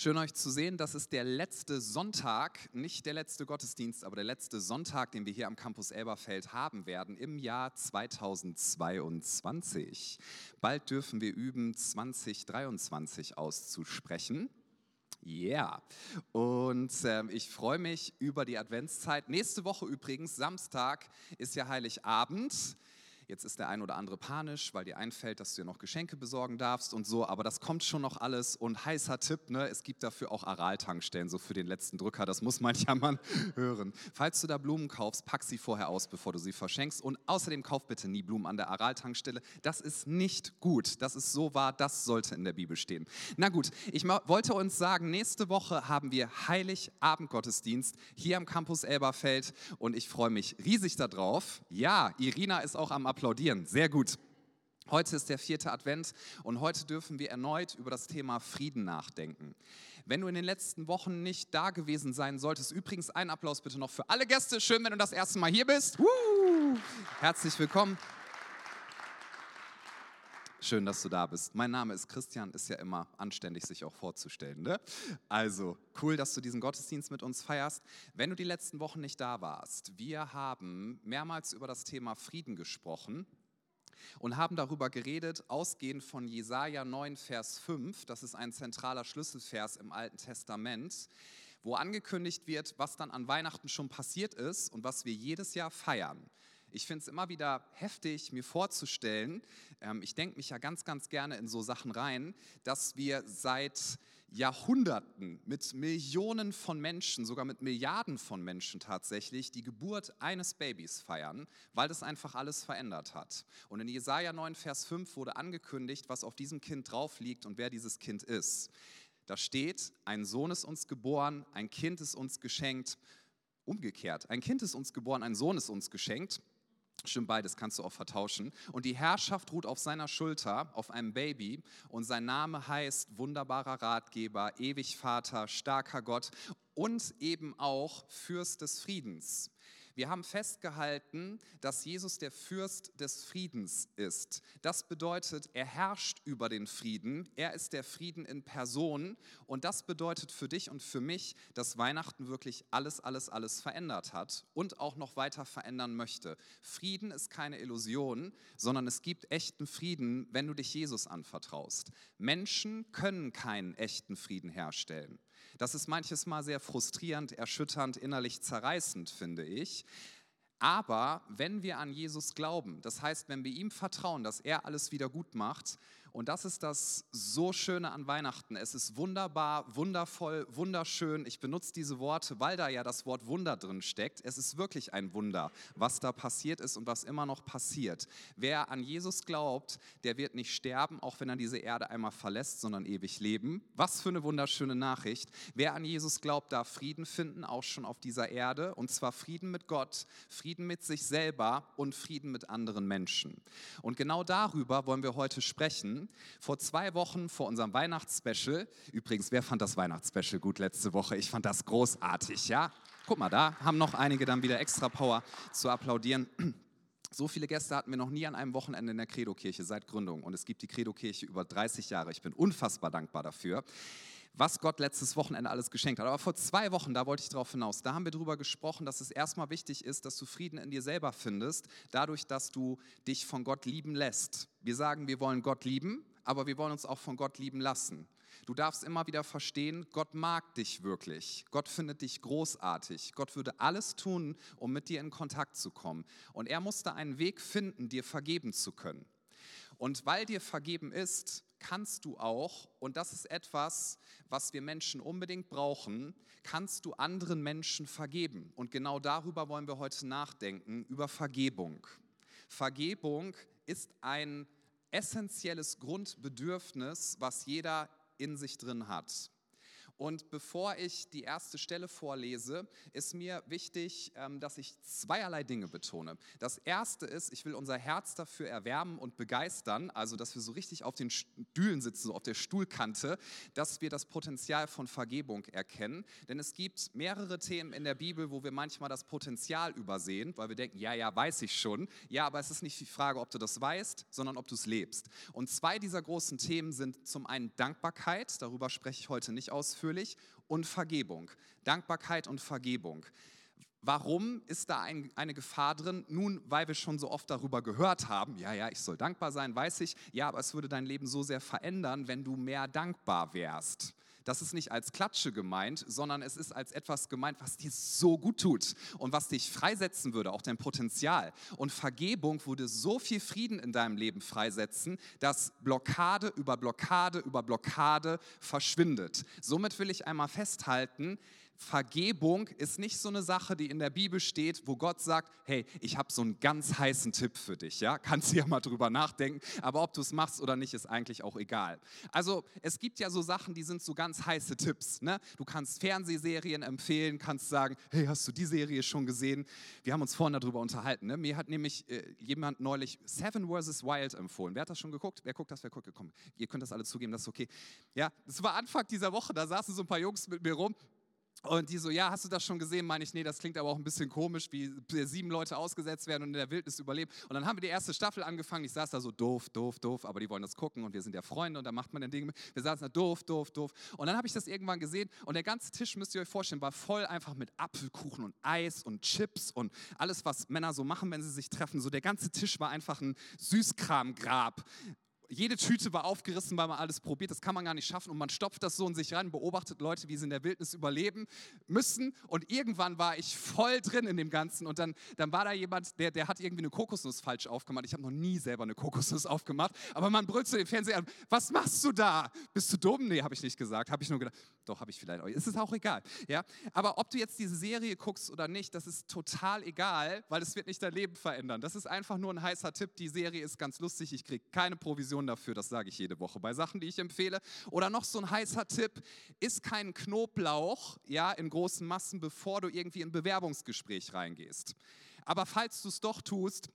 Schön euch zu sehen. Das ist der letzte Sonntag, nicht der letzte Gottesdienst, aber der letzte Sonntag, den wir hier am Campus Elberfeld haben werden im Jahr 2022. Bald dürfen wir üben, 2023 auszusprechen. Ja, yeah. und äh, ich freue mich über die Adventszeit. Nächste Woche übrigens, Samstag, ist ja Heiligabend. Jetzt ist der ein oder andere panisch, weil dir einfällt, dass du dir noch Geschenke besorgen darfst und so, aber das kommt schon noch alles. Und heißer Tipp, ne, es gibt dafür auch Aral-Tankstellen, so für den letzten Drücker, das muss mancher Mann hören. Falls du da Blumen kaufst, pack sie vorher aus, bevor du sie verschenkst. Und außerdem kauf bitte nie Blumen an der Aral-Tankstelle. Das ist nicht gut. Das ist so wahr, das sollte in der Bibel stehen. Na gut, ich wollte uns sagen, nächste Woche haben wir Heiligabend-Gottesdienst hier am Campus Elberfeld und ich freue mich riesig darauf. Ja, Irina ist auch am Applaus applaudieren. Sehr gut. Heute ist der vierte Advent und heute dürfen wir erneut über das Thema Frieden nachdenken. Wenn du in den letzten Wochen nicht da gewesen sein solltest, übrigens ein Applaus bitte noch für alle Gäste. Schön, wenn du das erste Mal hier bist. Woo! Herzlich willkommen. Schön, dass du da bist. Mein Name ist Christian, ist ja immer anständig, sich auch vorzustellen. Ne? Also, cool, dass du diesen Gottesdienst mit uns feierst. Wenn du die letzten Wochen nicht da warst, wir haben mehrmals über das Thema Frieden gesprochen und haben darüber geredet, ausgehend von Jesaja 9, Vers 5. Das ist ein zentraler Schlüsselvers im Alten Testament, wo angekündigt wird, was dann an Weihnachten schon passiert ist und was wir jedes Jahr feiern. Ich finde es immer wieder heftig, mir vorzustellen, ähm, ich denke mich ja ganz, ganz gerne in so Sachen rein, dass wir seit Jahrhunderten mit Millionen von Menschen, sogar mit Milliarden von Menschen tatsächlich, die Geburt eines Babys feiern, weil das einfach alles verändert hat. Und in Jesaja 9, Vers 5 wurde angekündigt, was auf diesem Kind drauf liegt und wer dieses Kind ist. Da steht, ein Sohn ist uns geboren, ein Kind ist uns geschenkt. Umgekehrt, ein Kind ist uns geboren, ein Sohn ist uns geschenkt. Stimmt beides, kannst du auch vertauschen. Und die Herrschaft ruht auf seiner Schulter, auf einem Baby. Und sein Name heißt wunderbarer Ratgeber, ewig Vater, starker Gott und eben auch Fürst des Friedens. Wir haben festgehalten, dass Jesus der Fürst des Friedens ist. Das bedeutet, er herrscht über den Frieden. Er ist der Frieden in Person. Und das bedeutet für dich und für mich, dass Weihnachten wirklich alles, alles, alles verändert hat und auch noch weiter verändern möchte. Frieden ist keine Illusion, sondern es gibt echten Frieden, wenn du dich Jesus anvertraust. Menschen können keinen echten Frieden herstellen. Das ist manches Mal sehr frustrierend, erschütternd, innerlich zerreißend, finde ich. Aber wenn wir an Jesus glauben, das heißt, wenn wir ihm vertrauen, dass er alles wieder gut macht, und das ist das so Schöne an Weihnachten. Es ist wunderbar, wundervoll, wunderschön. Ich benutze diese Worte, weil da ja das Wort Wunder drin steckt. Es ist wirklich ein Wunder, was da passiert ist und was immer noch passiert. Wer an Jesus glaubt, der wird nicht sterben, auch wenn er diese Erde einmal verlässt, sondern ewig leben. Was für eine wunderschöne Nachricht. Wer an Jesus glaubt, darf Frieden finden, auch schon auf dieser Erde. Und zwar Frieden mit Gott, Frieden mit sich selber und Frieden mit anderen Menschen. Und genau darüber wollen wir heute sprechen vor zwei Wochen vor unserem Weihnachtsspecial. Übrigens, wer fand das Weihnachtsspecial gut letzte Woche? Ich fand das großartig, ja? Guck mal, da haben noch einige dann wieder extra Power zu applaudieren. So viele Gäste hatten wir noch nie an einem Wochenende in der Credo-Kirche seit Gründung. Und es gibt die Credo-Kirche über 30 Jahre. Ich bin unfassbar dankbar dafür was Gott letztes Wochenende alles geschenkt hat. Aber vor zwei Wochen, da wollte ich darauf hinaus, da haben wir darüber gesprochen, dass es erstmal wichtig ist, dass du Frieden in dir selber findest, dadurch, dass du dich von Gott lieben lässt. Wir sagen, wir wollen Gott lieben, aber wir wollen uns auch von Gott lieben lassen. Du darfst immer wieder verstehen, Gott mag dich wirklich. Gott findet dich großartig. Gott würde alles tun, um mit dir in Kontakt zu kommen. Und er musste einen Weg finden, dir vergeben zu können. Und weil dir vergeben ist, kannst du auch, und das ist etwas, was wir Menschen unbedingt brauchen, kannst du anderen Menschen vergeben. Und genau darüber wollen wir heute nachdenken, über Vergebung. Vergebung ist ein essentielles Grundbedürfnis, was jeder in sich drin hat. Und bevor ich die erste Stelle vorlese, ist mir wichtig, ähm, dass ich zweierlei Dinge betone. Das erste ist, ich will unser Herz dafür erwärmen und begeistern, also dass wir so richtig auf den Stühlen sitzen, so auf der Stuhlkante, dass wir das Potenzial von Vergebung erkennen. Denn es gibt mehrere Themen in der Bibel, wo wir manchmal das Potenzial übersehen, weil wir denken, ja, ja, weiß ich schon. Ja, aber es ist nicht die Frage, ob du das weißt, sondern ob du es lebst. Und zwei dieser großen Themen sind zum einen Dankbarkeit, darüber spreche ich heute nicht ausführlich natürlich und Vergebung. Dankbarkeit und Vergebung. Warum ist da ein, eine Gefahr drin? Nun, weil wir schon so oft darüber gehört haben, ja, ja, ich soll dankbar sein, weiß ich, ja, aber es würde dein Leben so sehr verändern, wenn du mehr dankbar wärst. Das ist nicht als Klatsche gemeint, sondern es ist als etwas gemeint, was dir so gut tut und was dich freisetzen würde, auch dein Potenzial. Und Vergebung würde so viel Frieden in deinem Leben freisetzen, dass Blockade über Blockade über Blockade verschwindet. Somit will ich einmal festhalten, Vergebung ist nicht so eine Sache, die in der Bibel steht, wo Gott sagt, hey, ich habe so einen ganz heißen Tipp für dich, ja? Kannst du ja mal drüber nachdenken, aber ob du es machst oder nicht, ist eigentlich auch egal. Also, es gibt ja so Sachen, die sind so ganz heiße Tipps, ne? Du kannst Fernsehserien empfehlen, kannst sagen, hey, hast du die Serie schon gesehen? Wir haben uns vorhin darüber unterhalten, ne? Mir hat nämlich äh, jemand neulich Seven vs. Wild empfohlen. Wer hat das schon geguckt? Wer guckt das? Wer guckt? Komm, ihr könnt das alle zugeben, das ist okay. Ja, das war Anfang dieser Woche, da saßen so ein paar Jungs mit mir rum und die so, ja, hast du das schon gesehen? Meine ich, nee, das klingt aber auch ein bisschen komisch, wie sieben Leute ausgesetzt werden und in der Wildnis überleben. Und dann haben wir die erste Staffel angefangen. Ich saß da so doof, doof, doof, aber die wollen das gucken und wir sind ja Freunde und da macht man den Ding. Wir saßen da doof, doof, doof. Und dann habe ich das irgendwann gesehen und der ganze Tisch, müsst ihr euch vorstellen, war voll einfach mit Apfelkuchen und Eis und Chips und alles, was Männer so machen, wenn sie sich treffen. So der ganze Tisch war einfach ein Süßkramgrab jede Tüte war aufgerissen, weil man alles probiert. Das kann man gar nicht schaffen. Und man stopft das so in sich rein, beobachtet Leute, wie sie in der Wildnis überleben müssen. Und irgendwann war ich voll drin in dem Ganzen. Und dann, dann war da jemand, der, der hat irgendwie eine Kokosnuss falsch aufgemacht. Ich habe noch nie selber eine Kokosnuss aufgemacht. Aber man brüllt zu dem Fernseher an, was machst du da? Bist du dumm? Nee, habe ich nicht gesagt. Habe ich nur gedacht, doch, habe ich vielleicht. Es ist auch egal. Ja? Aber ob du jetzt diese Serie guckst oder nicht, das ist total egal, weil es wird nicht dein Leben verändern. Das ist einfach nur ein heißer Tipp. Die Serie ist ganz lustig. Ich kriege keine Provision Motivation dafür, das sage ich jede Woche bei Sachen, die ich empfehle. Oder noch so ein heißer Tipp, isst keinen Knoblauch ja, in großen Massen, bevor du irgendwie in ein Bewerbungsgespräch reingehst. Aber falls du es doch tust,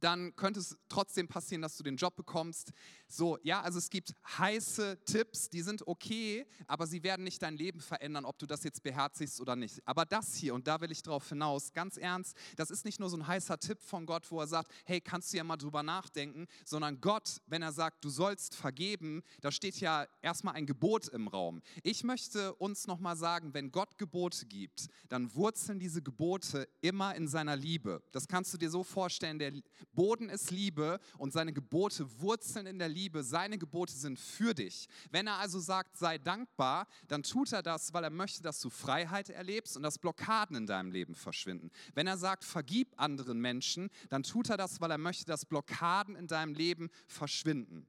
dann könnte es trotzdem passieren, dass du den Job bekommst. So, ja, also es gibt heiße Tipps, die sind okay, aber sie werden nicht dein Leben verändern, ob du das jetzt beherzigst oder nicht. Aber das hier, und da will ich drauf hinaus, ganz ernst, das ist nicht nur so ein heißer Tipp von Gott, wo er sagt, hey, kannst du ja mal drüber nachdenken, sondern Gott, wenn er sagt, du sollst vergeben, da steht ja erstmal ein Gebot im Raum. Ich möchte uns nochmal sagen, wenn Gott Gebote gibt, dann wurzeln diese Gebote immer in seiner Liebe. Das kannst du dir so vorstellen, der Boden ist Liebe und seine Gebote wurzeln in der Liebe. Seine Gebote sind für dich. Wenn er also sagt, sei dankbar, dann tut er das, weil er möchte, dass du Freiheit erlebst und dass Blockaden in deinem Leben verschwinden. Wenn er sagt, vergib anderen Menschen, dann tut er das, weil er möchte, dass Blockaden in deinem Leben verschwinden.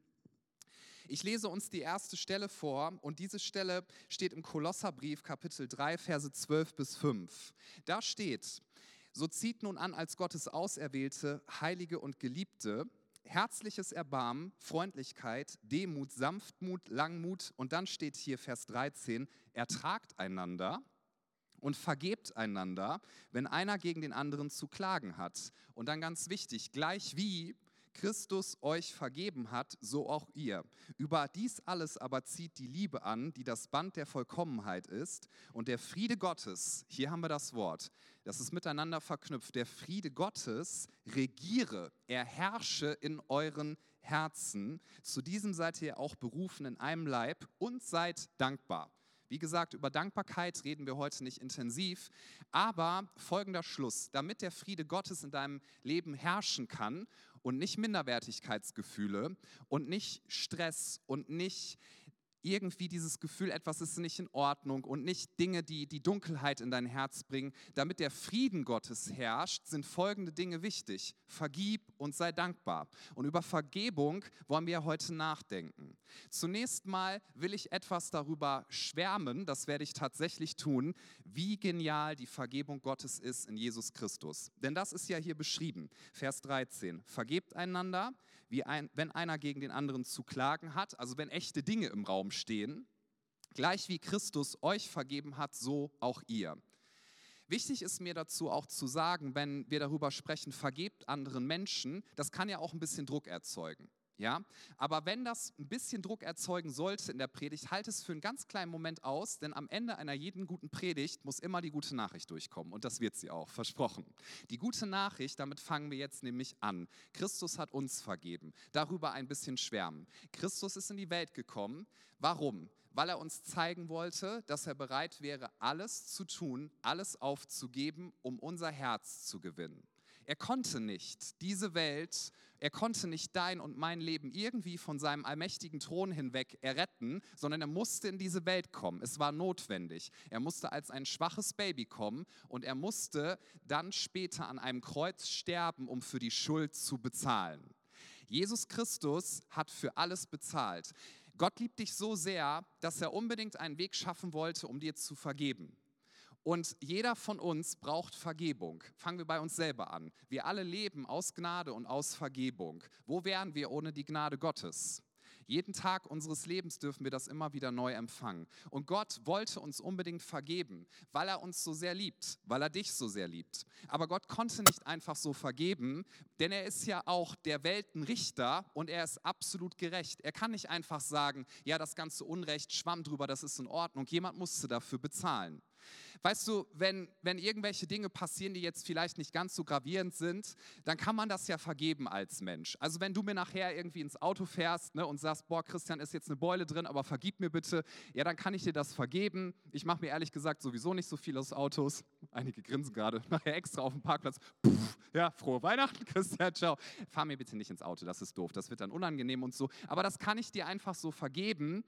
Ich lese uns die erste Stelle vor und diese Stelle steht im Kolosserbrief Kapitel 3, Verse 12 bis 5. Da steht, so zieht nun an als Gottes Auserwählte, Heilige und Geliebte, herzliches Erbarmen, Freundlichkeit, Demut, Sanftmut, Langmut. Und dann steht hier Vers 13, ertragt einander und vergebt einander, wenn einer gegen den anderen zu klagen hat. Und dann ganz wichtig, gleich wie Christus euch vergeben hat, so auch ihr. Über dies alles aber zieht die Liebe an, die das Band der Vollkommenheit ist. Und der Friede Gottes, hier haben wir das Wort, das ist miteinander verknüpft. Der Friede Gottes regiere, er herrsche in euren Herzen. Zu diesem seid ihr auch berufen in einem Leib und seid dankbar. Wie gesagt, über Dankbarkeit reden wir heute nicht intensiv, aber folgender Schluss, damit der Friede Gottes in deinem Leben herrschen kann und nicht Minderwertigkeitsgefühle und nicht Stress und nicht irgendwie dieses Gefühl, etwas ist nicht in Ordnung und nicht Dinge, die die Dunkelheit in dein Herz bringen. Damit der Frieden Gottes herrscht, sind folgende Dinge wichtig. Vergib und sei dankbar. Und über Vergebung wollen wir heute nachdenken. Zunächst mal will ich etwas darüber schwärmen, das werde ich tatsächlich tun, wie genial die Vergebung Gottes ist in Jesus Christus. Denn das ist ja hier beschrieben. Vers 13. Vergebt einander, wie ein, wenn einer gegen den anderen zu klagen hat, also wenn echte Dinge im Raum stehen, gleich wie Christus euch vergeben hat, so auch ihr. Wichtig ist mir dazu auch zu sagen, wenn wir darüber sprechen, vergebt anderen Menschen, das kann ja auch ein bisschen Druck erzeugen. Ja, aber wenn das ein bisschen Druck erzeugen sollte in der Predigt, halt es für einen ganz kleinen Moment aus, denn am Ende einer jeden guten Predigt muss immer die gute Nachricht durchkommen und das wird sie auch, versprochen. Die gute Nachricht, damit fangen wir jetzt nämlich an. Christus hat uns vergeben. Darüber ein bisschen schwärmen. Christus ist in die Welt gekommen. Warum? Weil er uns zeigen wollte, dass er bereit wäre, alles zu tun, alles aufzugeben, um unser Herz zu gewinnen. Er konnte nicht diese Welt, er konnte nicht dein und mein Leben irgendwie von seinem allmächtigen Thron hinweg erretten, sondern er musste in diese Welt kommen. Es war notwendig. Er musste als ein schwaches Baby kommen und er musste dann später an einem Kreuz sterben, um für die Schuld zu bezahlen. Jesus Christus hat für alles bezahlt. Gott liebt dich so sehr, dass er unbedingt einen Weg schaffen wollte, um dir zu vergeben. Und jeder von uns braucht Vergebung. Fangen wir bei uns selber an. Wir alle leben aus Gnade und aus Vergebung. Wo wären wir ohne die Gnade Gottes? Jeden Tag unseres Lebens dürfen wir das immer wieder neu empfangen. Und Gott wollte uns unbedingt vergeben, weil er uns so sehr liebt, weil er dich so sehr liebt. Aber Gott konnte nicht einfach so vergeben, denn er ist ja auch der Weltenrichter und er ist absolut gerecht. Er kann nicht einfach sagen, ja, das ganze Unrecht schwamm drüber, das ist in Ordnung. Jemand musste dafür bezahlen. Weißt du, wenn, wenn irgendwelche Dinge passieren, die jetzt vielleicht nicht ganz so gravierend sind, dann kann man das ja vergeben als Mensch. Also wenn du mir nachher irgendwie ins Auto fährst ne, und sagst, boah, Christian, ist jetzt eine Beule drin, aber vergib mir bitte, ja, dann kann ich dir das vergeben. Ich mache mir ehrlich gesagt sowieso nicht so viel aus Autos. Einige grinsen gerade, nachher extra auf dem Parkplatz. Puff, ja, frohe Weihnachten, Christian, ciao. Fahr mir bitte nicht ins Auto, das ist doof, das wird dann unangenehm und so. Aber das kann ich dir einfach so vergeben.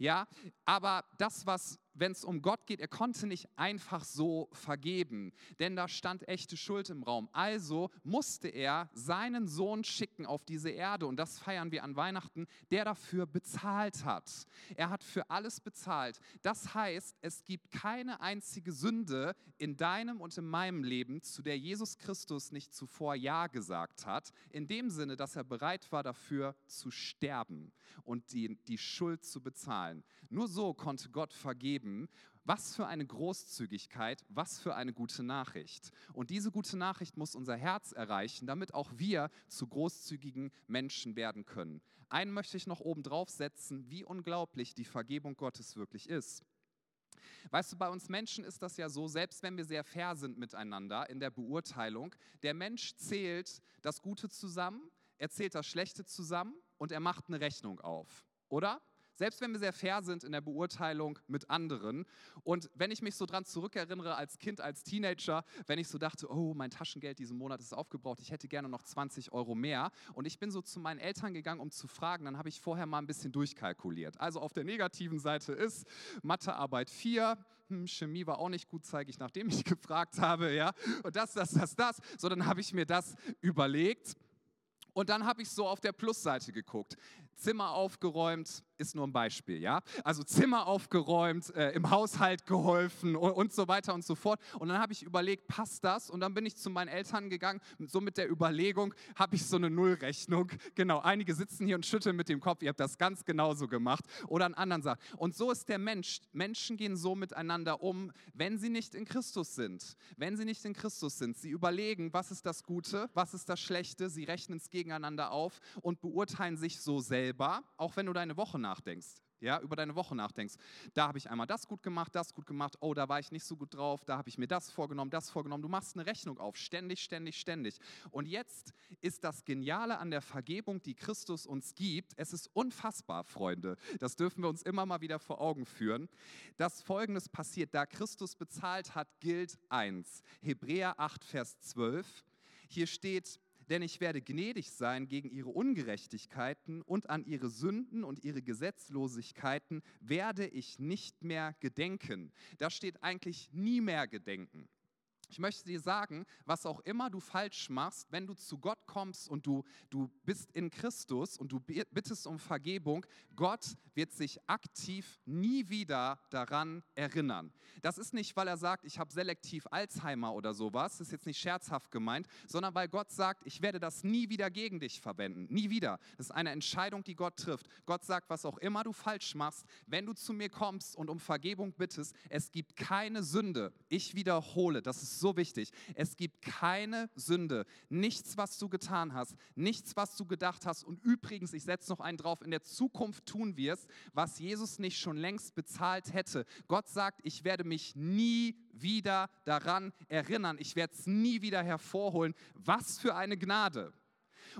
Ja, aber das, was wenn es um Gott geht, er konnte nicht einfach so vergeben, denn da stand echte Schuld im Raum. Also musste er seinen Sohn schicken auf diese Erde und das feiern wir an Weihnachten, der dafür bezahlt hat. Er hat für alles bezahlt. Das heißt, es gibt keine einzige Sünde in deinem und in meinem Leben, zu der Jesus Christus nicht zuvor Ja gesagt hat, in dem Sinne, dass er bereit war dafür zu sterben und die, die Schuld zu bezahlen. Nur so konnte Gott vergeben geben. Was für eine Großzügigkeit, was für eine gute Nachricht. Und diese gute Nachricht muss unser Herz erreichen, damit auch wir zu großzügigen Menschen werden können. Einen möchte ich noch oben drauf setzen, wie unglaublich die Vergebung Gottes wirklich ist. Weißt du, bei uns Menschen ist das ja so, selbst wenn wir sehr fair sind miteinander in der Beurteilung, der Mensch zählt das Gute zusammen, er zählt das Schlechte zusammen und er macht eine Rechnung auf, oder? Selbst wenn wir sehr fair sind in der Beurteilung mit anderen. Und wenn ich mich so dran zurückerinnere als Kind, als Teenager, wenn ich so dachte, oh, mein Taschengeld diesen Monat ist aufgebraucht, ich hätte gerne noch 20 Euro mehr. Und ich bin so zu meinen Eltern gegangen, um zu fragen, dann habe ich vorher mal ein bisschen durchkalkuliert. Also auf der negativen Seite ist Mathearbeit 4, hm, Chemie war auch nicht gut, zeige ich, nachdem ich gefragt habe, ja. Und das, das, das, das. So, dann habe ich mir das überlegt. Und dann habe ich so auf der Plusseite geguckt. Zimmer aufgeräumt, ist nur ein Beispiel, ja. Also Zimmer aufgeräumt, äh, im Haushalt geholfen und, und, so weiter und so fort. Und dann habe ich überlegt, passt das? Und dann bin ich zu meinen Eltern gegangen, so mit der Überlegung, habe ich so eine Nullrechnung. Genau, einige sitzen hier und schütteln mit dem Kopf, ihr habt das ganz genauso gemacht. Oder an anderen Sachen. Und so ist der Mensch. Menschen gehen so miteinander um, wenn sie nicht in Christus sind. Wenn sie nicht in Christus sind. Sie überlegen, was ist das Gute, was ist das Schlechte. Sie rechnen es gegeneinander auf und beurteilen sich so selbst selber, auch wenn du deine Woche nachdenkst, ja, über deine Woche nachdenkst. Da habe ich einmal das gut gemacht, das gut gemacht, oh, da war ich nicht so gut drauf, da habe ich mir das vorgenommen, das vorgenommen. Du machst eine Rechnung auf, ständig, ständig, ständig. Und jetzt ist das Geniale an der Vergebung, die Christus uns gibt, es ist unfassbar, Freunde. Das dürfen wir uns immer mal wieder vor Augen führen, dass Folgendes passiert. Da Christus bezahlt hat, gilt eins. Hebräer 8, Vers 12. Hier steht, denn ich werde gnädig sein gegen ihre Ungerechtigkeiten und an ihre Sünden und ihre Gesetzlosigkeiten werde ich nicht mehr gedenken. Da steht eigentlich nie mehr gedenken. Ich möchte dir sagen, was auch immer du falsch machst, wenn du zu Gott kommst und du, du bist in Christus und du bittest um Vergebung, Gott wird sich aktiv nie wieder daran erinnern. Das ist nicht, weil er sagt, ich habe selektiv Alzheimer oder sowas, das ist jetzt nicht scherzhaft gemeint, sondern weil Gott sagt, ich werde das nie wieder gegen dich verwenden. Nie wieder. Das ist eine Entscheidung, die Gott trifft. Gott sagt, was auch immer du falsch machst, wenn du zu mir kommst und um Vergebung bittest, es gibt keine Sünde. Ich wiederhole, das ist so wichtig. Es gibt keine Sünde, nichts, was du getan hast, nichts, was du gedacht hast. Und übrigens, ich setze noch einen drauf, in der Zukunft tun wirst, was Jesus nicht schon längst bezahlt hätte. Gott sagt, ich werde mich nie wieder daran erinnern. Ich werde es nie wieder hervorholen. Was für eine Gnade.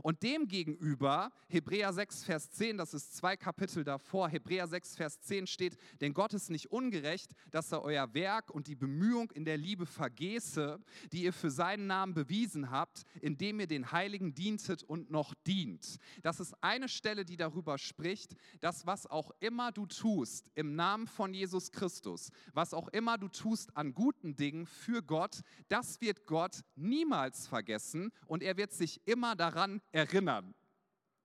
Und demgegenüber, Hebräer 6, Vers 10, das ist zwei Kapitel davor, Hebräer 6, Vers 10 steht, denn Gott ist nicht ungerecht, dass er euer Werk und die Bemühung in der Liebe vergesse, die ihr für seinen Namen bewiesen habt, indem ihr den Heiligen dientet und noch dient. Das ist eine Stelle, die darüber spricht, dass was auch immer du tust im Namen von Jesus Christus, was auch immer du tust an guten Dingen für Gott, das wird Gott niemals vergessen und er wird sich immer daran erinnern.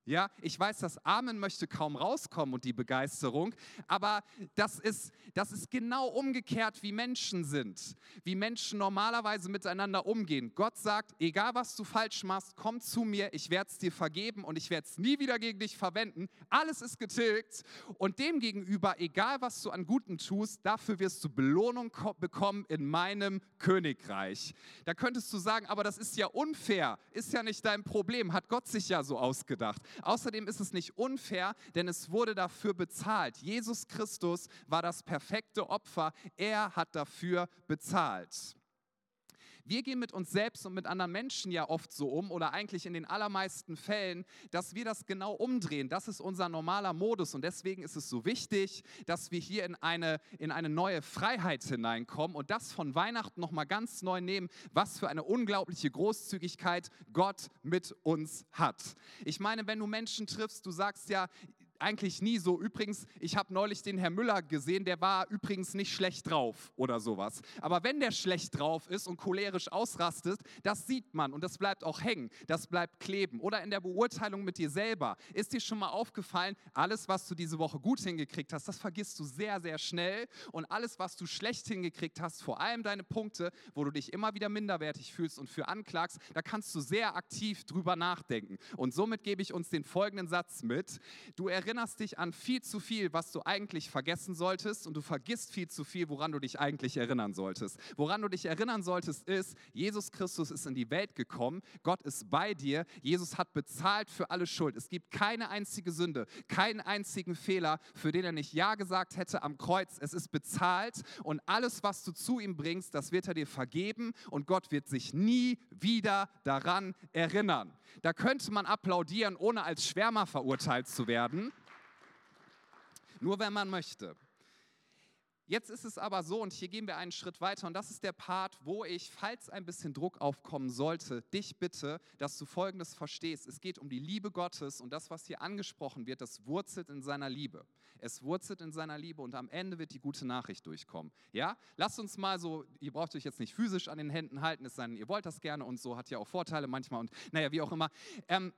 Ja, ich weiß, das Amen möchte kaum rauskommen und die Begeisterung, aber das ist, das ist genau umgekehrt, wie Menschen sind, wie Menschen normalerweise miteinander umgehen. Gott sagt, egal was du falsch machst, komm zu mir, ich werde es dir vergeben und ich werde es nie wieder gegen dich verwenden. Alles ist getilgt und demgegenüber, egal was du an Guten tust, dafür wirst du Belohnung bekommen in meinem Königreich. Da könntest du sagen, aber das ist ja unfair, ist ja nicht dein Problem, hat Gott sich ja so ausgedacht. Außerdem ist es nicht unfair, denn es wurde dafür bezahlt. Jesus Christus war das perfekte Opfer. Er hat dafür bezahlt. Wir gehen mit uns selbst und mit anderen Menschen ja oft so um oder eigentlich in den allermeisten Fällen, dass wir das genau umdrehen. Das ist unser normaler Modus und deswegen ist es so wichtig, dass wir hier in eine, in eine neue Freiheit hineinkommen und das von Weihnachten nochmal ganz neu nehmen, was für eine unglaubliche Großzügigkeit Gott mit uns hat. Ich meine, wenn du Menschen triffst, du sagst ja, eigentlich nie so. Übrigens, ich habe neulich den Herr Müller gesehen, der war übrigens nicht schlecht drauf oder sowas. Aber wenn der schlecht drauf ist und cholerisch ausrastet, das sieht man und das bleibt auch hängen, das bleibt kleben. Oder in der Beurteilung mit dir selber. Ist dir schon mal aufgefallen, alles, was du diese Woche gut hingekriegt hast, das vergisst du sehr, sehr schnell. Und alles, was du schlecht hingekriegt hast, vor allem deine Punkte, wo du dich immer wieder minderwertig fühlst und für anklagst, da kannst du sehr aktiv drüber nachdenken. Und somit gebe ich uns den folgenden Satz mit. Du erinnerst erinnerst dich an viel zu viel, was du eigentlich vergessen solltest und du vergisst viel zu viel, woran du dich eigentlich erinnern solltest. Woran du dich erinnern solltest ist, Jesus Christus ist in die Welt gekommen, Gott ist bei dir, Jesus hat bezahlt für alle Schuld. Es gibt keine einzige Sünde, keinen einzigen Fehler, für den er nicht Ja gesagt hätte am Kreuz. Es ist bezahlt und alles, was du zu ihm bringst, das wird er dir vergeben und Gott wird sich nie wieder daran erinnern. Da könnte man applaudieren, ohne als Schwärmer verurteilt zu werden. Nur wenn man möchte. Jetzt ist es aber so, und hier gehen wir einen Schritt weiter, und das ist der Part, wo ich, falls ein bisschen Druck aufkommen sollte, dich bitte, dass du Folgendes verstehst. Es geht um die Liebe Gottes und das, was hier angesprochen wird, das wurzelt in seiner Liebe. Es wurzelt in seiner Liebe und am Ende wird die gute Nachricht durchkommen. Ja, lasst uns mal so, ihr braucht euch jetzt nicht physisch an den Händen halten, es sei denn, ihr wollt das gerne und so, hat ja auch Vorteile manchmal und naja, wie auch immer. Ähm,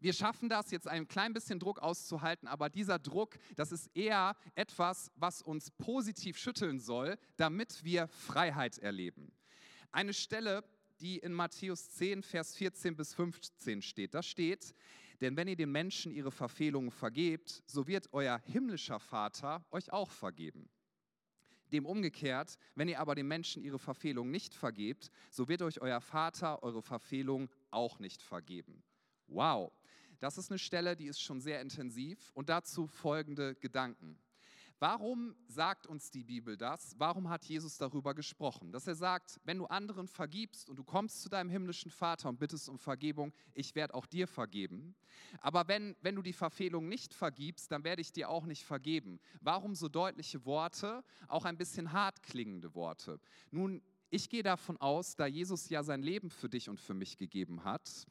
wir schaffen das, jetzt ein klein bisschen Druck auszuhalten, aber dieser Druck, das ist eher etwas, was uns positiv schütteln soll, damit wir Freiheit erleben. Eine Stelle, die in Matthäus 10, Vers 14 bis 15 steht. Da steht, denn wenn ihr den Menschen ihre Verfehlungen vergebt, so wird euer himmlischer Vater euch auch vergeben. Dem umgekehrt, wenn ihr aber den Menschen ihre Verfehlungen nicht vergebt, so wird euch euer Vater eure Verfehlungen auch nicht vergeben. Wow, das ist eine Stelle, die ist schon sehr intensiv und dazu folgende Gedanken. Warum sagt uns die Bibel das? Warum hat Jesus darüber gesprochen? Dass er sagt, wenn du anderen vergibst und du kommst zu deinem himmlischen Vater und bittest um Vergebung, ich werde auch dir vergeben. Aber wenn, wenn du die Verfehlung nicht vergibst, dann werde ich dir auch nicht vergeben. Warum so deutliche Worte, auch ein bisschen hart klingende Worte? Nun, ich gehe davon aus, da Jesus ja sein Leben für dich und für mich gegeben hat,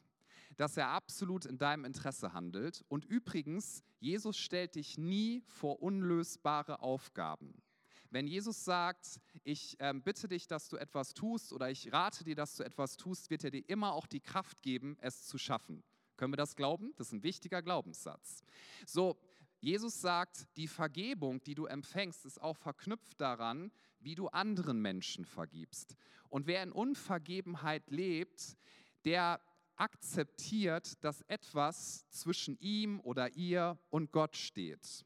dass er absolut in deinem Interesse handelt. Und übrigens, Jesus stellt dich nie vor unlösbare Aufgaben. Wenn Jesus sagt, ich äh, bitte dich, dass du etwas tust oder ich rate dir, dass du etwas tust, wird er dir immer auch die Kraft geben, es zu schaffen. Können wir das glauben? Das ist ein wichtiger Glaubenssatz. So, Jesus sagt, die Vergebung, die du empfängst, ist auch verknüpft daran, wie du anderen Menschen vergibst. Und wer in Unvergebenheit lebt, der akzeptiert, dass etwas zwischen ihm oder ihr und Gott steht.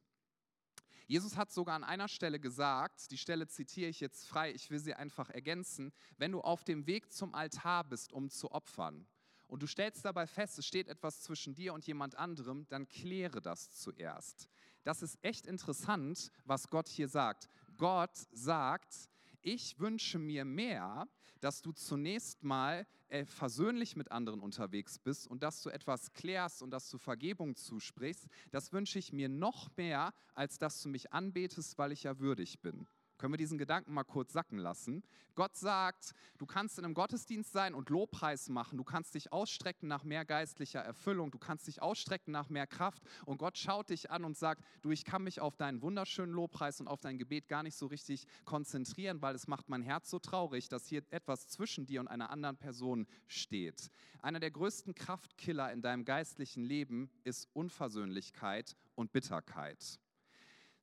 Jesus hat sogar an einer Stelle gesagt, die Stelle zitiere ich jetzt frei, ich will sie einfach ergänzen, wenn du auf dem Weg zum Altar bist, um zu opfern, und du stellst dabei fest, es steht etwas zwischen dir und jemand anderem, dann kläre das zuerst. Das ist echt interessant, was Gott hier sagt. Gott sagt, ich wünsche mir mehr, dass du zunächst mal versöhnlich mit anderen unterwegs bist und dass du etwas klärst und dass du Vergebung zusprichst, das wünsche ich mir noch mehr, als dass du mich anbetest, weil ich ja würdig bin. Können wir diesen Gedanken mal kurz sacken lassen? Gott sagt, du kannst in einem Gottesdienst sein und Lobpreis machen, du kannst dich ausstrecken nach mehr geistlicher Erfüllung, du kannst dich ausstrecken nach mehr Kraft und Gott schaut dich an und sagt, du, ich kann mich auf deinen wunderschönen Lobpreis und auf dein Gebet gar nicht so richtig konzentrieren, weil es macht mein Herz so traurig, dass hier etwas zwischen dir und einer anderen Person steht. Einer der größten Kraftkiller in deinem geistlichen Leben ist Unversöhnlichkeit und Bitterkeit.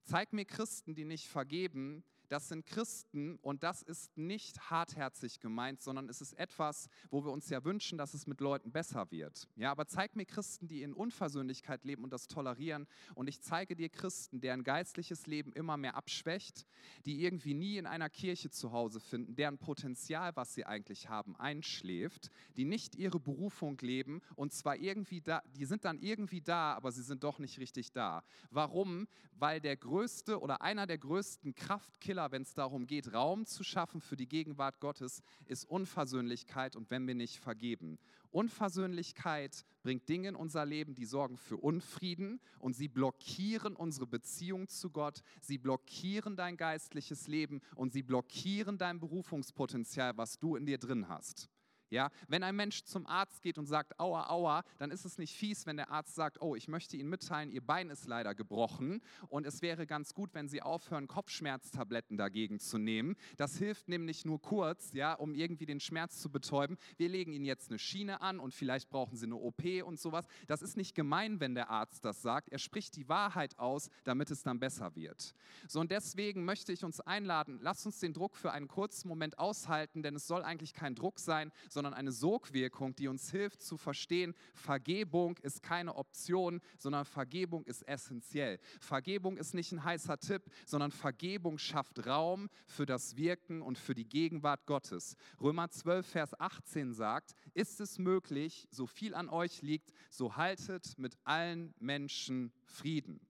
Zeig mir Christen, die nicht vergeben, das sind Christen und das ist nicht hartherzig gemeint, sondern es ist etwas, wo wir uns ja wünschen, dass es mit Leuten besser wird. Ja, aber zeig mir Christen, die in Unversöhnlichkeit leben und das tolerieren und ich zeige dir Christen, deren geistliches Leben immer mehr abschwächt, die irgendwie nie in einer Kirche zu Hause finden, deren Potenzial, was sie eigentlich haben, einschläft, die nicht ihre Berufung leben und zwar irgendwie da, die sind dann irgendwie da, aber sie sind doch nicht richtig da. Warum? Weil der größte oder einer der größten Kraftkiller Fehler, wenn es darum geht, Raum zu schaffen für die Gegenwart Gottes, ist Unversöhnlichkeit und wenn wir nicht vergeben. Unversöhnlichkeit bringt Dinge in unser Leben, die sorgen für Unfrieden und sie blockieren unsere Beziehung zu Gott, sie blockieren dein geistliches Leben und sie blockieren dein Berufungspotenzial, was du in dir drin hast. Ja, wenn ein Mensch zum Arzt geht und sagt, aua, aua, dann ist es nicht fies, wenn der Arzt sagt, oh, ich möchte Ihnen mitteilen, Ihr Bein ist leider gebrochen und es wäre ganz gut, wenn Sie aufhören, Kopfschmerztabletten dagegen zu nehmen. Das hilft nämlich nur kurz, ja, um irgendwie den Schmerz zu betäuben. Wir legen Ihnen jetzt eine Schiene an und vielleicht brauchen Sie eine OP und sowas. Das ist nicht gemein, wenn der Arzt das sagt. Er spricht die Wahrheit aus, damit es dann besser wird. So und deswegen möchte ich uns einladen, lasst uns den Druck für einen kurzen Moment aushalten, denn es soll eigentlich kein Druck sein, sondern sondern eine Sogwirkung, die uns hilft zu verstehen, Vergebung ist keine Option, sondern Vergebung ist essentiell. Vergebung ist nicht ein heißer Tipp, sondern Vergebung schafft Raum für das Wirken und für die Gegenwart Gottes. Römer 12, Vers 18 sagt, ist es möglich, so viel an euch liegt, so haltet mit allen Menschen Frieden.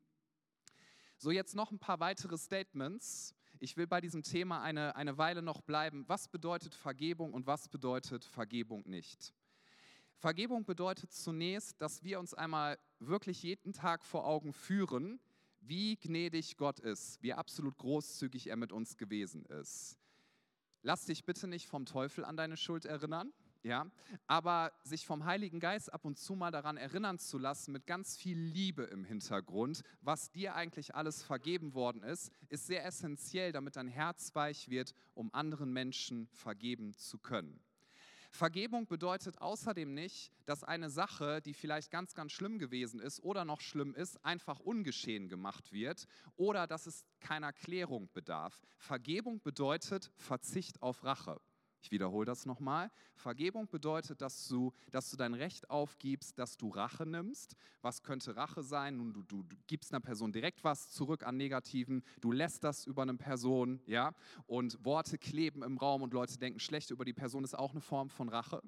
So, jetzt noch ein paar weitere Statements ich will bei diesem Thema eine, eine Weile noch bleiben. Was bedeutet Vergebung und was bedeutet Vergebung nicht? Vergebung bedeutet zunächst, dass wir uns einmal wirklich jeden Tag vor Augen führen, wie gnädig Gott ist, wie absolut großzügig er mit uns gewesen ist. Lass dich bitte nicht vom Teufel an deine Schuld erinnern ja, aber sich vom Heiligen Geist ab und zu mal daran erinnern zu lassen, mit ganz viel Liebe im Hintergrund, was dir eigentlich alles vergeben worden ist, ist sehr essentiell, damit dein Herz weich wird, um anderen Menschen vergeben zu können. Vergebung bedeutet außerdem nicht, dass eine Sache, die vielleicht ganz, ganz schlimm gewesen ist oder noch schlimm ist, einfach ungeschehen gemacht wird oder dass es keiner Klärung bedarf. Vergebung bedeutet Verzicht auf Rache. Ich wiederhole das nochmal. Vergebung bedeutet, dass du, dass du dein Recht aufgibst, dass du Rache nimmst. Was könnte Rache sein? Nun, du, du, gibst einer Person direkt was zurück an Negativen, du lässt das über eine Person, ja, und Worte kleben im Raum und Leute denken schlecht über die Person, ist auch eine Form von Rache.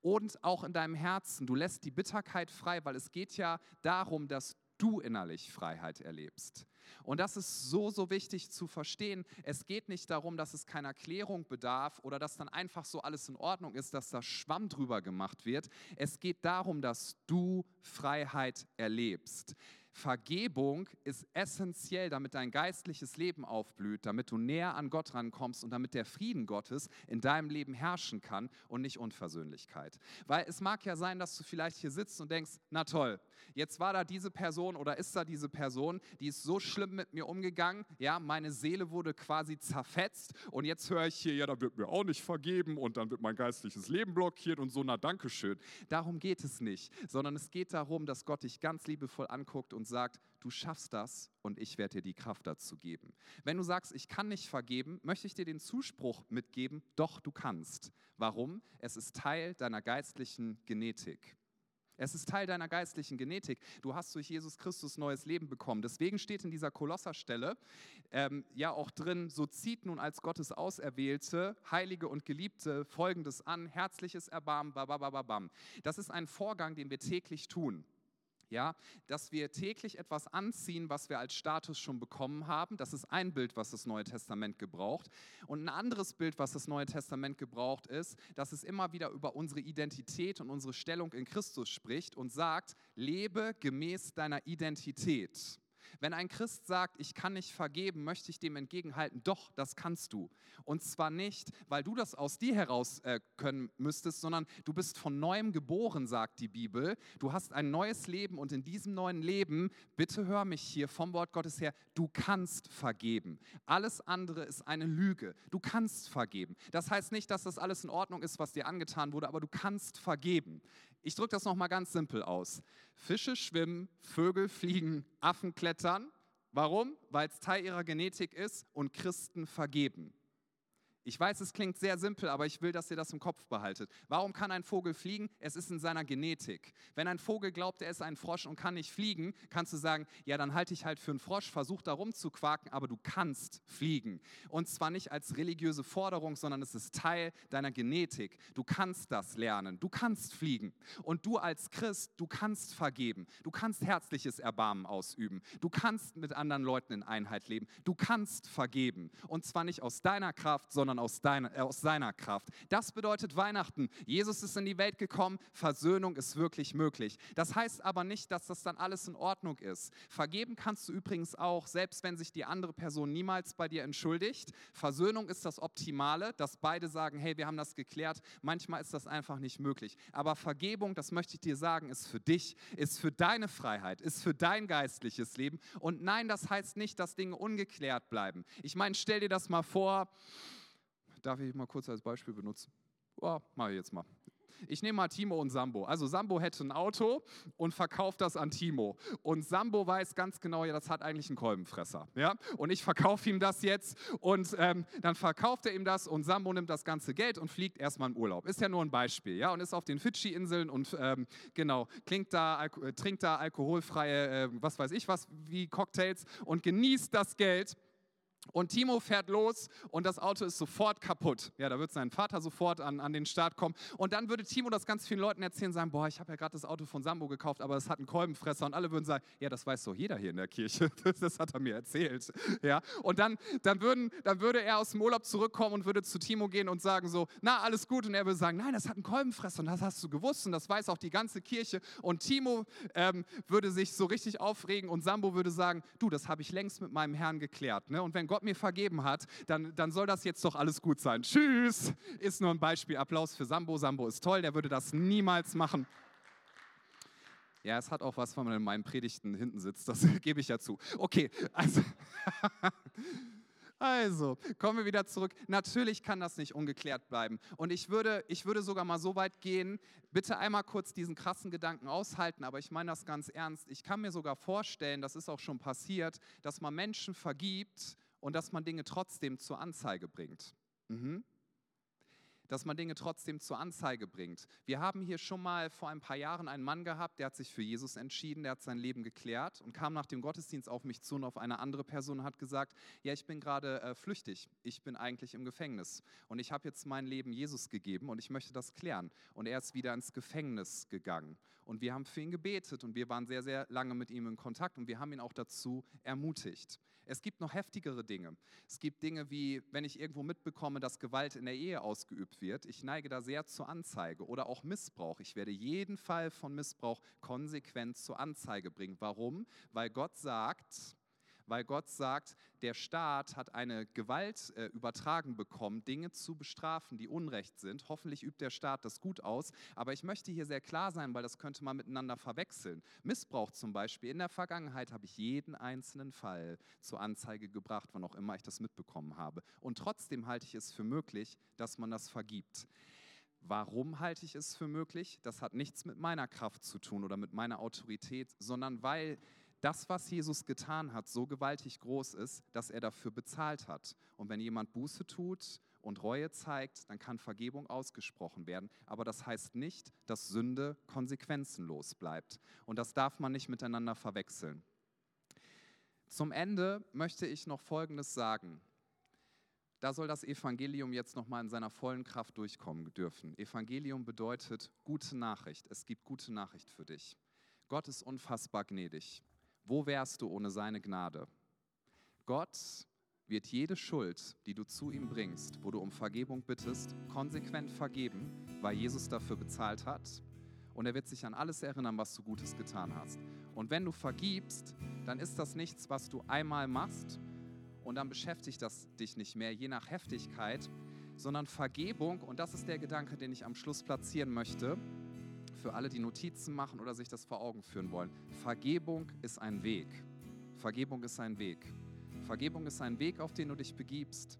Und auch in deinem Herzen, du lässt die Bitterkeit frei, weil es geht ja darum, dass du innerlich Freiheit erlebst. Und das ist so, so wichtig zu verstehen. Es geht nicht darum, dass es keiner Klärung bedarf oder dass dann einfach so alles in Ordnung ist, dass da Schwamm drüber gemacht wird. Es geht darum, dass du Freiheit erlebst. Vergebung ist essentiell, damit dein geistliches Leben aufblüht, damit du näher an Gott rankommst und damit der Frieden Gottes in deinem Leben herrschen kann und nicht Unversöhnlichkeit. Weil es mag ja sein, dass du vielleicht hier sitzt und denkst, na toll, jetzt war da diese Person oder ist da diese Person, die ist so schlimm mit mir umgegangen, ja, meine Seele wurde quasi zerfetzt und jetzt höre ich hier, ja, da wird mir auch nicht vergeben und dann wird mein geistliches Leben blockiert und so, na Dankeschön. Darum geht es nicht, sondern es geht darum, dass Gott dich ganz liebevoll anguckt und und sagt, du schaffst das und ich werde dir die Kraft dazu geben. Wenn du sagst, ich kann nicht vergeben, möchte ich dir den Zuspruch mitgeben, doch du kannst. Warum? Es ist Teil deiner geistlichen Genetik. Es ist Teil deiner geistlichen Genetik. Du hast durch Jesus Christus neues Leben bekommen. Deswegen steht in dieser Kolosserstelle ähm, ja auch drin, so zieht nun als Gottes Auserwählte, Heilige und Geliebte folgendes an, herzliches Erbarmen, babababam. Das ist ein Vorgang, den wir täglich tun. Ja, dass wir täglich etwas anziehen, was wir als Status schon bekommen haben. Das ist ein Bild, was das Neue Testament gebraucht. Und ein anderes Bild, was das Neue Testament gebraucht, ist, dass es immer wieder über unsere Identität und unsere Stellung in Christus spricht und sagt, lebe gemäß deiner Identität. Wenn ein Christ sagt, ich kann nicht vergeben, möchte ich dem entgegenhalten, doch, das kannst du. Und zwar nicht, weil du das aus dir heraus äh, können müsstest, sondern du bist von neuem geboren, sagt die Bibel. Du hast ein neues Leben und in diesem neuen Leben, bitte hör mich hier vom Wort Gottes her, du kannst vergeben. Alles andere ist eine Lüge. Du kannst vergeben. Das heißt nicht, dass das alles in Ordnung ist, was dir angetan wurde, aber du kannst vergeben. Ich drücke das nochmal ganz simpel aus. Fische schwimmen, Vögel fliegen, Affen klettern. Warum? Weil es Teil ihrer Genetik ist und Christen vergeben. Ich weiß, es klingt sehr simpel, aber ich will, dass ihr das im Kopf behaltet. Warum kann ein Vogel fliegen? Es ist in seiner Genetik. Wenn ein Vogel glaubt, er ist ein Frosch und kann nicht fliegen, kannst du sagen, ja, dann halte ich halt für einen Frosch, versuch da rumzuquaken, aber du kannst fliegen. Und zwar nicht als religiöse Forderung, sondern es ist Teil deiner Genetik. Du kannst das lernen. Du kannst fliegen. Und du als Christ, du kannst vergeben. Du kannst herzliches Erbarmen ausüben. Du kannst mit anderen Leuten in Einheit leben. Du kannst vergeben. Und zwar nicht aus deiner Kraft, sondern sondern aus, deiner, äh, aus seiner Kraft. Das bedeutet Weihnachten. Jesus ist in die Welt gekommen, Versöhnung ist wirklich möglich. Das heißt aber nicht, dass das dann alles in Ordnung ist. Vergeben kannst du übrigens auch, selbst wenn sich die andere Person niemals bei dir entschuldigt. Versöhnung ist das Optimale, dass beide sagen, hey, wir haben das geklärt. Manchmal ist das einfach nicht möglich. Aber Vergebung, das möchte ich dir sagen, ist für dich, ist für deine Freiheit, ist für dein geistliches Leben. Und nein, das heißt nicht, dass Dinge ungeklärt bleiben. Ich meine, stell dir das mal vor, Darf ich mal kurz als Beispiel benutzen? Oh, mache ich jetzt mal. Ich nehme mal Timo und Sambo. Also Sambo hätte ein Auto und verkauft das an Timo. Und Sambo weiß ganz genau, ja, das hat eigentlich einen Kolbenfresser. Ja? Und ich verkaufe ihm das jetzt und ähm, dann verkauft er ihm das und Sambo nimmt das ganze Geld und fliegt erstmal in Urlaub. Ist ja nur ein Beispiel. Ja? Und ist auf den Fidschi-Inseln und ähm, genau, da, äh, trinkt da alkoholfreie, äh, was weiß ich was, wie Cocktails und genießt das Geld. Und Timo fährt los und das Auto ist sofort kaputt. Ja, da wird sein Vater sofort an, an den Start kommen. Und dann würde Timo das ganz vielen Leuten erzählen, sagen, boah, ich habe ja gerade das Auto von Sambo gekauft, aber es hat einen Kolbenfresser. Und alle würden sagen, ja, das weiß doch jeder hier in der Kirche. Das, hat er mir erzählt. Ja, und dann, dann, würden, dann würde er aus dem Urlaub zurückkommen und würde zu Timo gehen und sagen so, na, alles gut. Und er würde sagen, nein, das hat einen Kolbenfresser und das hast du gewusst und das weiß auch die ganze Kirche. Und Timo ähm, würde sich so richtig aufregen und Sambo würde sagen, du, das habe ich längst mit meinem Herrn geklärt. Ne? Und wenn Gott mir vergeben hat, dann, dann soll das jetzt doch alles gut sein. Tschüss. Ist nur ein Beispiel. Applaus für Sambo. Sambo ist toll, der würde das niemals machen. Ja, es hat auch was, wenn man in meinen Predigten hinten sitzt, das gebe ich ja zu. Okay, also, also, kommen wir wieder zurück. Natürlich kann das nicht ungeklärt bleiben. Und ich würde, ich würde sogar mal so weit gehen, bitte einmal kurz diesen krassen Gedanken aushalten, aber ich meine das ganz ernst. Ich kann mir sogar vorstellen, das ist auch schon passiert, dass man Menschen vergibt, und dass man Dinge trotzdem zur Anzeige bringt. Mhm. Dass man Dinge trotzdem zur Anzeige bringt. Wir haben hier schon mal vor ein paar Jahren einen Mann gehabt, der hat sich für Jesus entschieden, der hat sein Leben geklärt und kam nach dem Gottesdienst auf mich zu und auf eine andere Person hat gesagt, ja, ich bin gerade äh, flüchtig, ich bin eigentlich im Gefängnis und ich habe jetzt mein Leben Jesus gegeben und ich möchte das klären. Und er ist wieder ins Gefängnis gegangen und wir haben für ihn gebetet und wir waren sehr, sehr lange mit ihm in Kontakt und wir haben ihn auch dazu ermutigt. Es gibt noch heftigere Dinge. Es gibt Dinge wie, wenn ich irgendwo mitbekomme, dass Gewalt in der Ehe ausgeübt wird. Ich neige da sehr zur Anzeige oder auch Missbrauch. Ich werde jeden Fall von Missbrauch konsequent zur Anzeige bringen. Warum? Weil Gott sagt, weil Gott sagt, der Staat hat eine Gewalt äh, übertragen bekommen, Dinge zu bestrafen, die Unrecht sind. Hoffentlich übt der Staat das gut aus. Aber ich möchte hier sehr klar sein, weil das könnte man miteinander verwechseln. Missbrauch zum Beispiel. In der Vergangenheit habe ich jeden einzelnen Fall zur Anzeige gebracht, wann auch immer ich das mitbekommen habe. Und trotzdem halte ich es für möglich, dass man das vergibt. Warum halte ich es für möglich? Das hat nichts mit meiner Kraft zu tun oder mit meiner Autorität, sondern weil das, was Jesus getan hat, so gewaltig groß ist, dass er dafür bezahlt hat. Und wenn jemand Buße tut und Reue zeigt, dann kann Vergebung ausgesprochen werden. Aber das heißt nicht, dass Sünde konsequenzenlos bleibt. Und das darf man nicht miteinander verwechseln. Zum Ende möchte ich noch Folgendes sagen. Da soll das Evangelium jetzt nochmal in seiner vollen Kraft durchkommen dürfen. Evangelium bedeutet gute Nachricht. Es gibt gute Nachricht für dich. Gott ist unfassbar gnädig. Wo wärst du ohne seine Gnade? Gott wird jede Schuld, die du zu ihm bringst, wo du um Vergebung bittest, konsequent vergeben, weil Jesus dafür bezahlt hat. Und er wird sich an alles erinnern, was du Gutes getan hast. Und wenn du vergibst, dann ist das nichts, was du einmal machst und dann beschäftigt das dich nicht mehr, je nach Heftigkeit, sondern Vergebung, und das ist der Gedanke, den ich am Schluss platzieren möchte, für alle, die Notizen machen oder sich das vor Augen führen wollen. Vergebung ist ein Weg. Vergebung ist ein Weg. Vergebung ist ein Weg, auf den du dich begibst.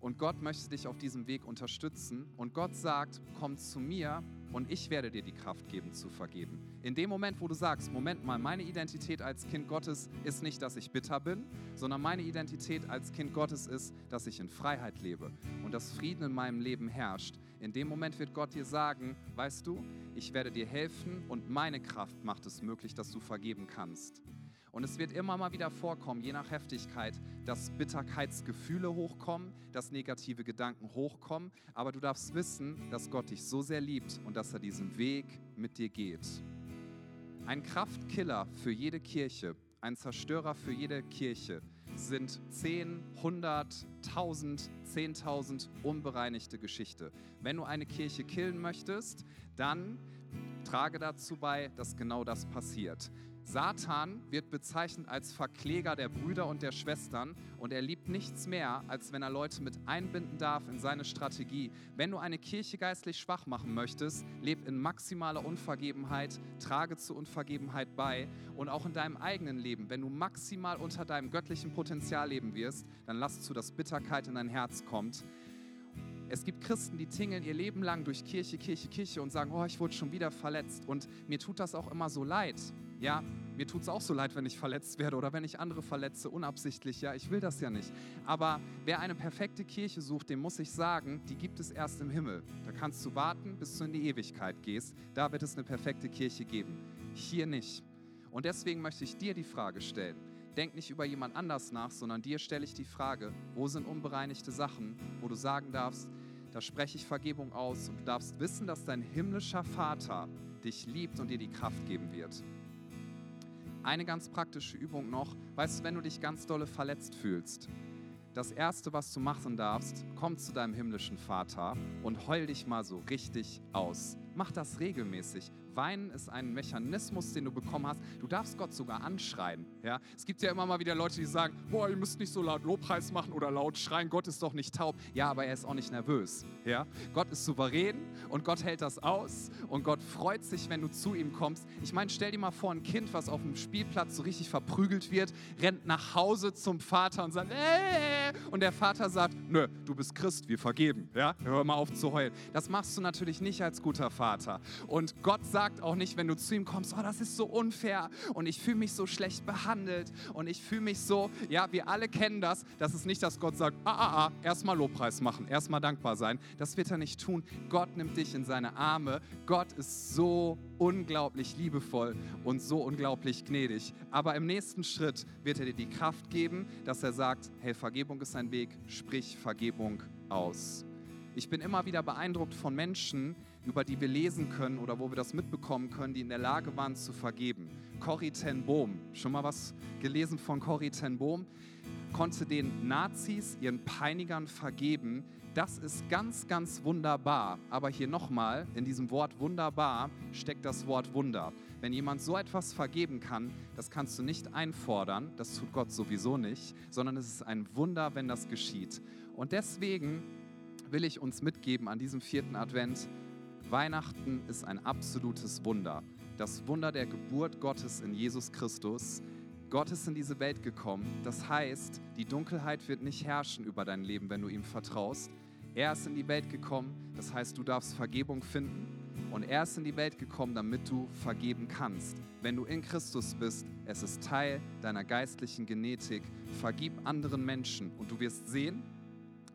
Und Gott möchte dich auf diesem Weg unterstützen. Und Gott sagt, komm zu mir und ich werde dir die Kraft geben zu vergeben. In dem Moment, wo du sagst, Moment mal, meine Identität als Kind Gottes ist nicht, dass ich bitter bin, sondern meine Identität als Kind Gottes ist, dass ich in Freiheit lebe und dass Frieden in meinem Leben herrscht. In dem Moment wird Gott dir sagen, weißt du, ich werde dir helfen und meine Kraft macht es möglich, dass du vergeben kannst. Und es wird immer mal wieder vorkommen, je nach Heftigkeit, dass Bitterkeitsgefühle hochkommen, dass negative Gedanken hochkommen. Aber du darfst wissen, dass Gott dich so sehr liebt und dass er diesen Weg mit dir geht. Ein Kraftkiller für jede Kirche, ein Zerstörer für jede Kirche sind 10, 100, 1000, 10.000 unbereinigte Geschichte. Wenn du eine Kirche killen möchtest, dann trage dazu bei, dass genau das passiert. Satan wird bezeichnet als Verkläger der Brüder und der Schwestern und er liebt nichts mehr, als wenn er Leute mit einbinden darf in seine Strategie. Wenn du eine Kirche geistlich schwach machen möchtest, leb in maximaler Unvergebenheit, trage zur Unvergebenheit bei und auch in deinem eigenen Leben. Wenn du maximal unter deinem göttlichen Potenzial leben wirst, dann lass zu, dass Bitterkeit in dein Herz kommt. Es gibt Christen, die tingeln ihr Leben lang durch Kirche, Kirche, Kirche und sagen, oh, ich wurde schon wieder verletzt. Und mir tut das auch immer so leid. Ja, mir tut es auch so leid, wenn ich verletzt werde oder wenn ich andere verletze, unabsichtlich. Ja, ich will das ja nicht. Aber wer eine perfekte Kirche sucht, dem muss ich sagen, die gibt es erst im Himmel. Da kannst du warten, bis du in die Ewigkeit gehst. Da wird es eine perfekte Kirche geben. Hier nicht. Und deswegen möchte ich dir die Frage stellen. Denk nicht über jemand anders nach, sondern dir stelle ich die Frage, wo sind unbereinigte Sachen, wo du sagen darfst, da spreche ich Vergebung aus und du darfst wissen, dass dein himmlischer Vater dich liebt und dir die Kraft geben wird. Eine ganz praktische Übung noch. Weißt du, wenn du dich ganz dolle verletzt fühlst, das Erste, was du machen darfst, komm zu deinem himmlischen Vater und heul dich mal so richtig aus. Mach das regelmäßig. Weinen ist ein Mechanismus, den du bekommen hast. Du darfst Gott sogar anschreien. Ja? Es gibt ja immer mal wieder Leute, die sagen, boah, ihr müsst nicht so laut Lobpreis machen oder laut schreien. Gott ist doch nicht taub. Ja, aber er ist auch nicht nervös. Ja? Gott ist souverän und Gott hält das aus und Gott freut sich, wenn du zu ihm kommst. Ich meine, stell dir mal vor, ein Kind, was auf dem Spielplatz so richtig verprügelt wird, rennt nach Hause zum Vater und sagt, äh, und der Vater sagt, nö, du bist Christ, wir vergeben. Ja? Hör mal auf zu heulen. Das machst du natürlich nicht als guter Vater. Und Gott sagt, auch nicht, wenn du zu ihm kommst, oh, das ist so unfair und ich fühle mich so schlecht behandelt und ich fühle mich so, ja, wir alle kennen das. Das ist nicht, dass Gott sagt, ah, ah, ah, erstmal Lobpreis machen, erstmal dankbar sein. Das wird er nicht tun. Gott nimmt dich in seine Arme. Gott ist so unglaublich liebevoll und so unglaublich gnädig. Aber im nächsten Schritt wird er dir die Kraft geben, dass er sagt, hey, Vergebung ist ein Weg, sprich Vergebung aus. Ich bin immer wieder beeindruckt von Menschen, über die wir lesen können oder wo wir das mitbekommen können, die in der Lage waren zu vergeben. Corrie ten Boom, schon mal was gelesen von Corrie ten Boom? Konnte den Nazis, ihren Peinigern vergeben. Das ist ganz, ganz wunderbar. Aber hier nochmal, in diesem Wort wunderbar steckt das Wort Wunder. Wenn jemand so etwas vergeben kann, das kannst du nicht einfordern, das tut Gott sowieso nicht, sondern es ist ein Wunder, wenn das geschieht. Und deswegen will ich uns mitgeben an diesem vierten Advent, Weihnachten ist ein absolutes Wunder. Das Wunder der Geburt Gottes in Jesus Christus. Gott ist in diese Welt gekommen. Das heißt, die Dunkelheit wird nicht herrschen über dein Leben, wenn du ihm vertraust. Er ist in die Welt gekommen. Das heißt, du darfst Vergebung finden. Und er ist in die Welt gekommen, damit du vergeben kannst. Wenn du in Christus bist, es ist Teil deiner geistlichen Genetik. Vergib anderen Menschen und du wirst sehen,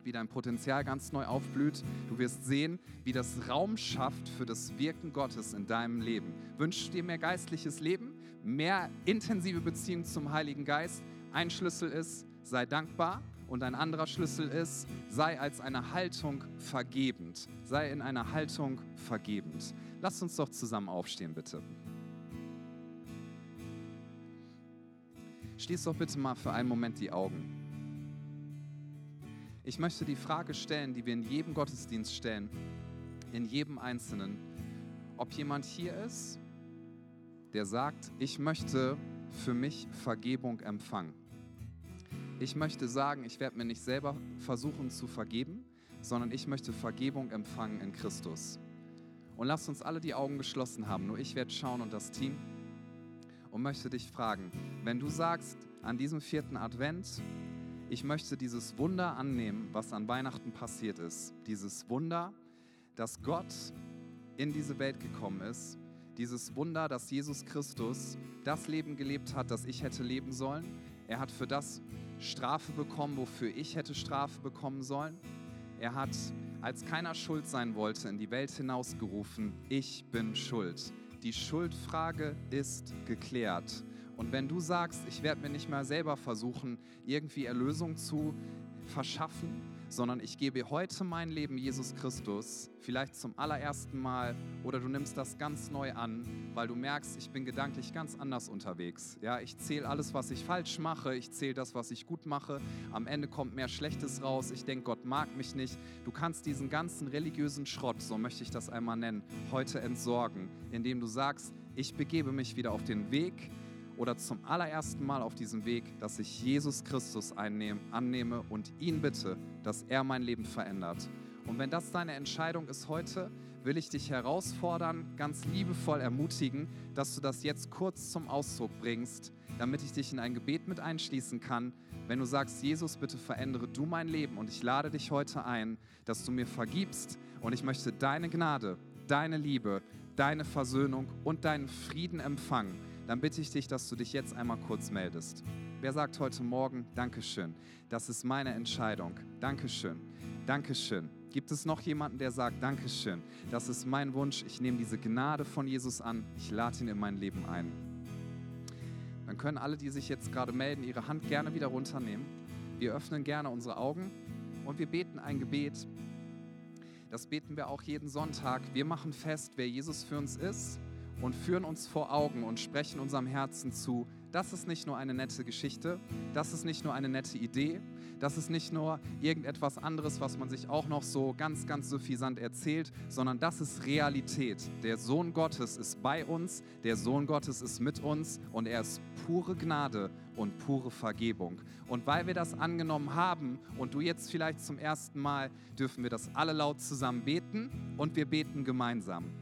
wie dein Potenzial ganz neu aufblüht. Du wirst sehen, wie das Raum schafft für das Wirken Gottes in deinem Leben. Wünschst dir mehr geistliches Leben, mehr intensive Beziehung zum Heiligen Geist? Ein Schlüssel ist, sei dankbar. Und ein anderer Schlüssel ist, sei als eine Haltung vergebend. Sei in einer Haltung vergebend. Lass uns doch zusammen aufstehen, bitte. Schließ doch bitte mal für einen Moment die Augen. Ich möchte die Frage stellen, die wir in jedem Gottesdienst stellen, in jedem Einzelnen, ob jemand hier ist, der sagt, ich möchte für mich Vergebung empfangen. Ich möchte sagen, ich werde mir nicht selber versuchen zu vergeben, sondern ich möchte Vergebung empfangen in Christus. Und lasst uns alle die Augen geschlossen haben, nur ich werde schauen und das Team und möchte dich fragen, wenn du sagst, an diesem vierten Advent, ich möchte dieses Wunder annehmen, was an Weihnachten passiert ist. Dieses Wunder, dass Gott in diese Welt gekommen ist. Dieses Wunder, dass Jesus Christus das Leben gelebt hat, das ich hätte leben sollen. Er hat für das Strafe bekommen, wofür ich hätte Strafe bekommen sollen. Er hat, als keiner schuld sein wollte, in die Welt hinausgerufen, ich bin schuld. Die Schuldfrage ist geklärt. Und wenn du sagst, ich werde mir nicht mehr selber versuchen, irgendwie Erlösung zu verschaffen, sondern ich gebe heute mein Leben Jesus Christus, vielleicht zum allerersten Mal, oder du nimmst das ganz neu an, weil du merkst, ich bin gedanklich ganz anders unterwegs. Ja, ich zähle alles, was ich falsch mache, ich zähle das, was ich gut mache. Am Ende kommt mehr Schlechtes raus. Ich denke, Gott mag mich nicht. Du kannst diesen ganzen religiösen Schrott, so möchte ich das einmal nennen, heute entsorgen, indem du sagst, ich begebe mich wieder auf den Weg oder zum allerersten Mal auf diesem Weg, dass ich Jesus Christus einnehme, annehme und ihn bitte, dass er mein Leben verändert. Und wenn das deine Entscheidung ist heute, will ich dich herausfordern, ganz liebevoll ermutigen, dass du das jetzt kurz zum Ausdruck bringst, damit ich dich in ein Gebet mit einschließen kann. Wenn du sagst, Jesus, bitte verändere du mein Leben und ich lade dich heute ein, dass du mir vergibst und ich möchte deine Gnade, deine Liebe, deine Versöhnung und deinen Frieden empfangen dann bitte ich dich, dass du dich jetzt einmal kurz meldest. Wer sagt heute Morgen, Dankeschön, das ist meine Entscheidung. Dankeschön, Dankeschön. Gibt es noch jemanden, der sagt, Dankeschön, das ist mein Wunsch, ich nehme diese Gnade von Jesus an, ich lade ihn in mein Leben ein. Dann können alle, die sich jetzt gerade melden, ihre Hand gerne wieder runternehmen. Wir öffnen gerne unsere Augen und wir beten ein Gebet. Das beten wir auch jeden Sonntag. Wir machen fest, wer Jesus für uns ist und führen uns vor Augen und sprechen unserem Herzen zu, das ist nicht nur eine nette Geschichte, das ist nicht nur eine nette Idee, das ist nicht nur irgendetwas anderes, was man sich auch noch so ganz, ganz suffisant erzählt, sondern das ist Realität. Der Sohn Gottes ist bei uns, der Sohn Gottes ist mit uns und er ist pure Gnade und pure Vergebung. Und weil wir das angenommen haben und du jetzt vielleicht zum ersten Mal, dürfen wir das alle laut zusammen beten und wir beten gemeinsam.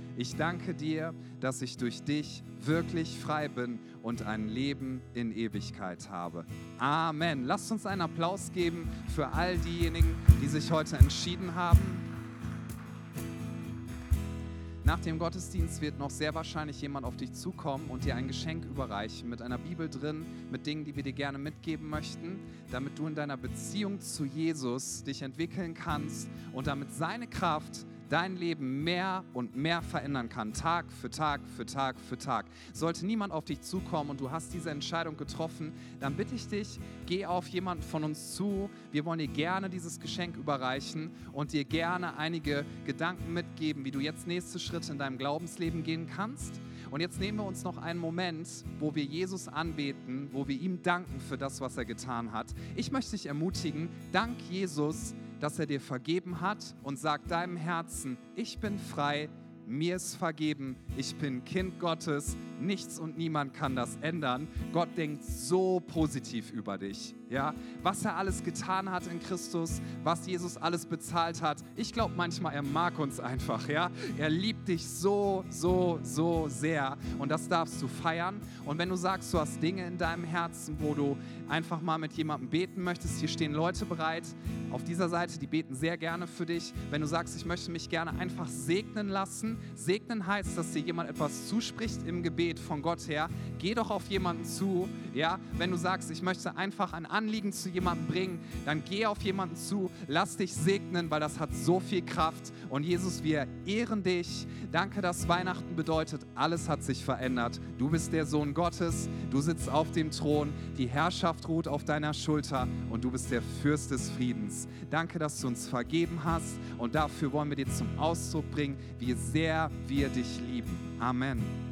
Ich danke dir, dass ich durch dich wirklich frei bin und ein Leben in Ewigkeit habe. Amen. Lasst uns einen Applaus geben für all diejenigen, die sich heute entschieden haben. Nach dem Gottesdienst wird noch sehr wahrscheinlich jemand auf dich zukommen und dir ein Geschenk überreichen mit einer Bibel drin, mit Dingen, die wir dir gerne mitgeben möchten, damit du in deiner Beziehung zu Jesus dich entwickeln kannst und damit seine Kraft dein Leben mehr und mehr verändern kann, Tag für Tag für Tag für Tag. Sollte niemand auf dich zukommen und du hast diese Entscheidung getroffen, dann bitte ich dich, geh auf jemanden von uns zu. Wir wollen dir gerne dieses Geschenk überreichen und dir gerne einige Gedanken mitgeben, wie du jetzt nächste Schritte in deinem Glaubensleben gehen kannst. Und jetzt nehmen wir uns noch einen Moment, wo wir Jesus anbeten, wo wir ihm danken für das, was er getan hat. Ich möchte dich ermutigen, dank Jesus dass er dir vergeben hat und sagt deinem Herzen, ich bin frei, mir ist vergeben, ich bin Kind Gottes, nichts und niemand kann das ändern. Gott denkt so positiv über dich. Ja, was er alles getan hat in Christus, was Jesus alles bezahlt hat. Ich glaube manchmal, er mag uns einfach, ja. Er liebt dich so, so, so sehr und das darfst du feiern. Und wenn du sagst, du hast Dinge in deinem Herzen, wo du einfach mal mit jemandem beten möchtest, hier stehen Leute bereit auf dieser Seite, die beten sehr gerne für dich. Wenn du sagst, ich möchte mich gerne einfach segnen lassen, segnen heißt, dass dir jemand etwas zuspricht im Gebet von Gott her. Geh doch auf jemanden zu, ja. Wenn du sagst, ich möchte einfach ein Anliegen zu jemandem bringen, dann geh auf jemanden zu, lass dich segnen, weil das hat so viel Kraft. Und Jesus, wir ehren dich. Danke, dass Weihnachten bedeutet, alles hat sich verändert. Du bist der Sohn Gottes, du sitzt auf dem Thron, die Herrschaft ruht auf deiner Schulter und du bist der Fürst des Friedens. Danke, dass du uns vergeben hast und dafür wollen wir dir zum Ausdruck bringen, wie sehr wir dich lieben. Amen.